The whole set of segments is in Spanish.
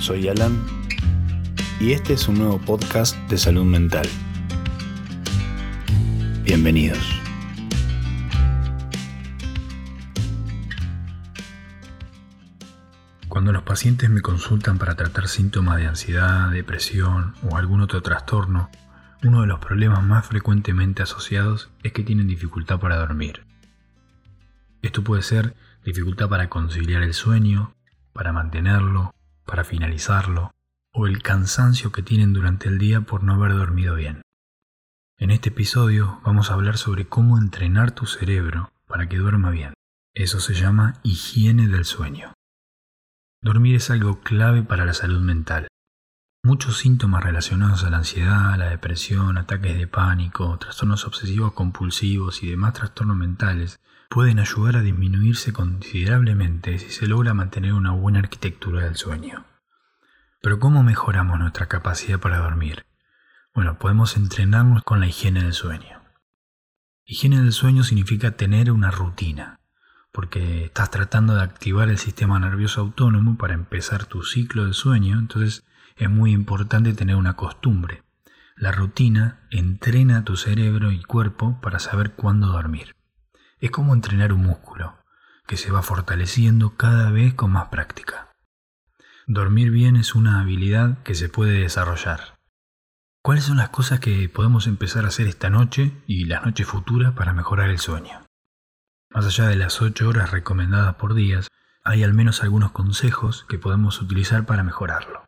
Soy Alan y este es un nuevo podcast de salud mental. Bienvenidos. Cuando los pacientes me consultan para tratar síntomas de ansiedad, depresión o algún otro trastorno, uno de los problemas más frecuentemente asociados es que tienen dificultad para dormir. Esto puede ser dificultad para conciliar el sueño, para mantenerlo, para finalizarlo, o el cansancio que tienen durante el día por no haber dormido bien. En este episodio vamos a hablar sobre cómo entrenar tu cerebro para que duerma bien. Eso se llama higiene del sueño. Dormir es algo clave para la salud mental. Muchos síntomas relacionados a la ansiedad, la depresión, ataques de pánico, trastornos obsesivos compulsivos y demás trastornos mentales pueden ayudar a disminuirse considerablemente si se logra mantener una buena arquitectura del sueño. Pero ¿cómo mejoramos nuestra capacidad para dormir? Bueno, podemos entrenarnos con la higiene del sueño. Higiene del sueño significa tener una rutina, porque estás tratando de activar el sistema nervioso autónomo para empezar tu ciclo de sueño, entonces es muy importante tener una costumbre. La rutina entrena tu cerebro y cuerpo para saber cuándo dormir. Es como entrenar un músculo, que se va fortaleciendo cada vez con más práctica. Dormir bien es una habilidad que se puede desarrollar. ¿Cuáles son las cosas que podemos empezar a hacer esta noche y las noches futuras para mejorar el sueño? Más allá de las 8 horas recomendadas por días, hay al menos algunos consejos que podemos utilizar para mejorarlo.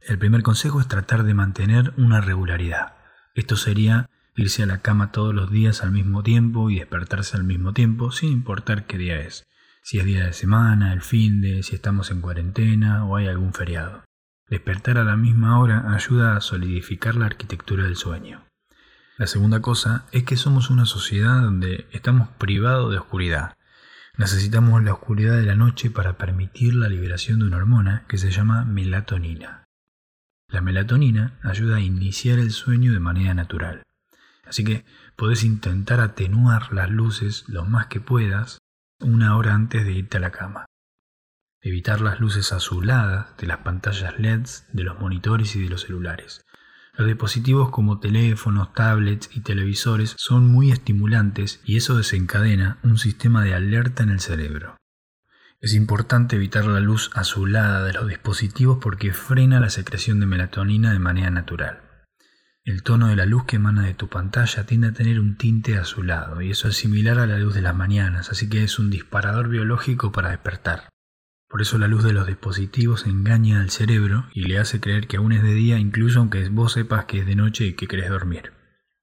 El primer consejo es tratar de mantener una regularidad. Esto sería irse a la cama todos los días al mismo tiempo y despertarse al mismo tiempo sin importar qué día es, si es día de semana, el fin de, si estamos en cuarentena o hay algún feriado. Despertar a la misma hora ayuda a solidificar la arquitectura del sueño. La segunda cosa es que somos una sociedad donde estamos privados de oscuridad. Necesitamos la oscuridad de la noche para permitir la liberación de una hormona que se llama melatonina. La melatonina ayuda a iniciar el sueño de manera natural. Así que podés intentar atenuar las luces lo más que puedas una hora antes de irte a la cama. Evitar las luces azuladas de las pantallas LEDs de los monitores y de los celulares. Los dispositivos como teléfonos, tablets y televisores son muy estimulantes y eso desencadena un sistema de alerta en el cerebro. Es importante evitar la luz azulada de los dispositivos porque frena la secreción de melatonina de manera natural. El tono de la luz que emana de tu pantalla tiende a tener un tinte azulado y eso es similar a la luz de las mañanas, así que es un disparador biológico para despertar. Por eso la luz de los dispositivos engaña al cerebro y le hace creer que aún es de día incluso aunque vos sepas que es de noche y que querés dormir.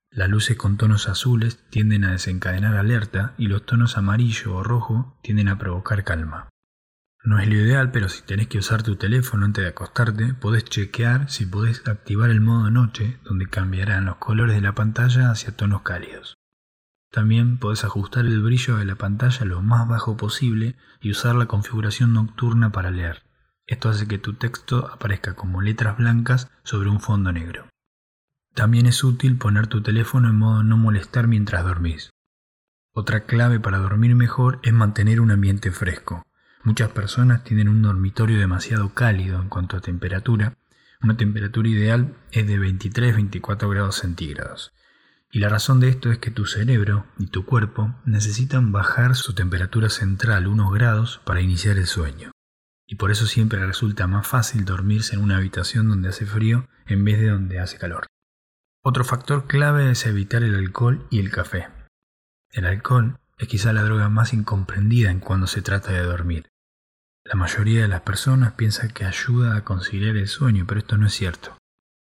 Las luces con tonos azules tienden a desencadenar alerta y los tonos amarillo o rojo tienden a provocar calma. No es lo ideal, pero si tenés que usar tu teléfono antes de acostarte, podés chequear si podés activar el modo noche, donde cambiarán los colores de la pantalla hacia tonos cálidos. También podés ajustar el brillo de la pantalla lo más bajo posible y usar la configuración nocturna para leer. Esto hace que tu texto aparezca como letras blancas sobre un fondo negro. También es útil poner tu teléfono en modo no molestar mientras dormís. Otra clave para dormir mejor es mantener un ambiente fresco. Muchas personas tienen un dormitorio demasiado cálido en cuanto a temperatura. Una temperatura ideal es de 23-24 grados centígrados. Y la razón de esto es que tu cerebro y tu cuerpo necesitan bajar su temperatura central unos grados para iniciar el sueño. Y por eso siempre resulta más fácil dormirse en una habitación donde hace frío en vez de donde hace calor. Otro factor clave es evitar el alcohol y el café. El alcohol es quizá la droga más incomprendida en cuando se trata de dormir. La mayoría de las personas piensa que ayuda a conciliar el sueño, pero esto no es cierto.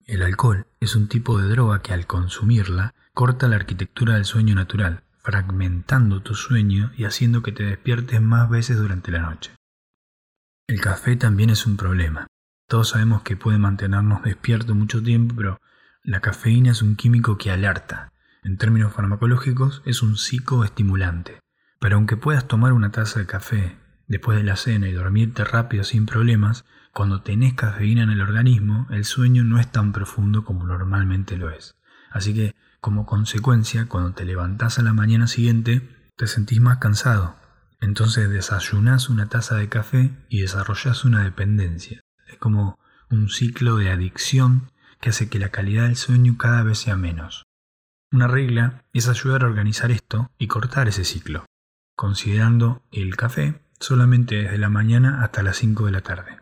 El alcohol es un tipo de droga que al consumirla corta la arquitectura del sueño natural, fragmentando tu sueño y haciendo que te despiertes más veces durante la noche. El café también es un problema. Todos sabemos que puede mantenernos despiertos mucho tiempo, pero la cafeína es un químico que alerta. En términos farmacológicos es un psicoestimulante. Pero aunque puedas tomar una taza de café después de la cena y dormirte rápido sin problemas, cuando tenés cafeína en el organismo, el sueño no es tan profundo como normalmente lo es. Así que, como consecuencia, cuando te levantás a la mañana siguiente, te sentís más cansado. Entonces desayunás una taza de café y desarrollás una dependencia. Es como un ciclo de adicción que hace que la calidad del sueño cada vez sea menos. Una regla es ayudar a organizar esto y cortar ese ciclo, considerando el café solamente desde la mañana hasta las 5 de la tarde.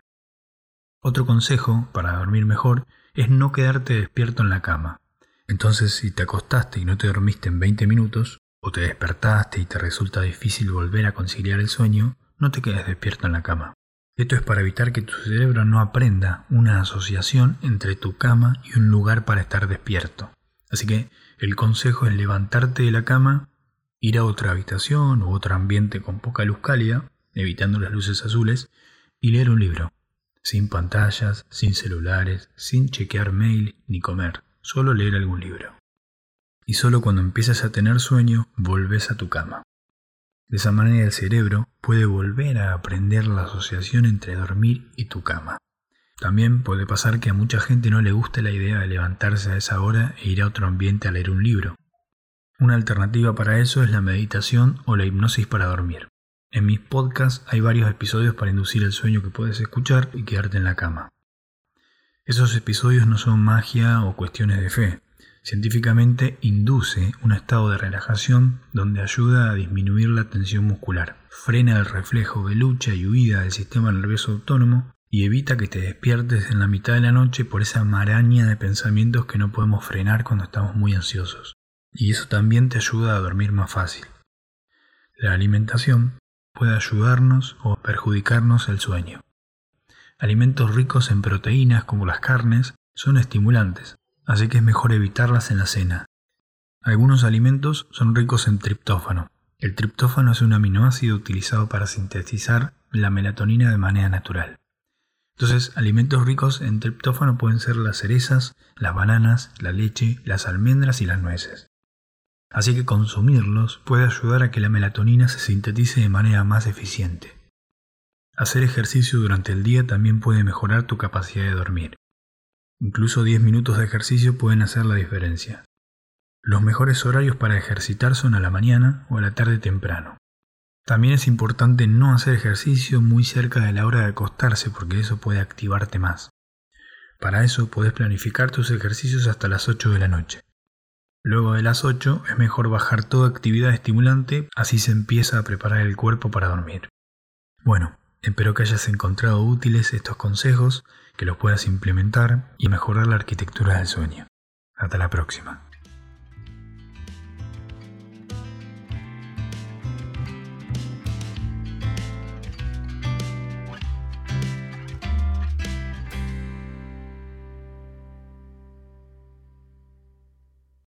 Otro consejo para dormir mejor es no quedarte despierto en la cama. Entonces, si te acostaste y no te dormiste en 20 minutos, o te despertaste y te resulta difícil volver a conciliar el sueño, no te quedes despierto en la cama. Esto es para evitar que tu cerebro no aprenda una asociación entre tu cama y un lugar para estar despierto. Así que el consejo es levantarte de la cama, ir a otra habitación u otro ambiente con poca luz cálida, evitando las luces azules, y leer un libro, sin pantallas, sin celulares, sin chequear mail ni comer, solo leer algún libro y solo cuando empiezas a tener sueño volves a tu cama. De esa manera el cerebro puede volver a aprender la asociación entre dormir y tu cama. También puede pasar que a mucha gente no le guste la idea de levantarse a esa hora e ir a otro ambiente a leer un libro. Una alternativa para eso es la meditación o la hipnosis para dormir. En mis podcasts hay varios episodios para inducir el sueño que puedes escuchar y quedarte en la cama. Esos episodios no son magia o cuestiones de fe, Científicamente induce un estado de relajación donde ayuda a disminuir la tensión muscular, frena el reflejo de lucha y huida del sistema nervioso autónomo y evita que te despiertes en la mitad de la noche por esa maraña de pensamientos que no podemos frenar cuando estamos muy ansiosos. Y eso también te ayuda a dormir más fácil. La alimentación puede ayudarnos o perjudicarnos el sueño. Alimentos ricos en proteínas como las carnes son estimulantes, así que es mejor evitarlas en la cena. Algunos alimentos son ricos en triptófano. El triptófano es un aminoácido utilizado para sintetizar la melatonina de manera natural. Entonces, alimentos ricos en triptófano pueden ser las cerezas, las bananas, la leche, las almendras y las nueces. Así que consumirlos puede ayudar a que la melatonina se sintetice de manera más eficiente. Hacer ejercicio durante el día también puede mejorar tu capacidad de dormir. Incluso 10 minutos de ejercicio pueden hacer la diferencia. Los mejores horarios para ejercitar son a la mañana o a la tarde temprano. También es importante no hacer ejercicio muy cerca de la hora de acostarse porque eso puede activarte más. Para eso puedes planificar tus ejercicios hasta las 8 de la noche. Luego de las 8 es mejor bajar toda actividad estimulante, así se empieza a preparar el cuerpo para dormir. Bueno, espero que hayas encontrado útiles estos consejos que los puedas implementar y mejorar la arquitectura del sueño. Hasta la próxima.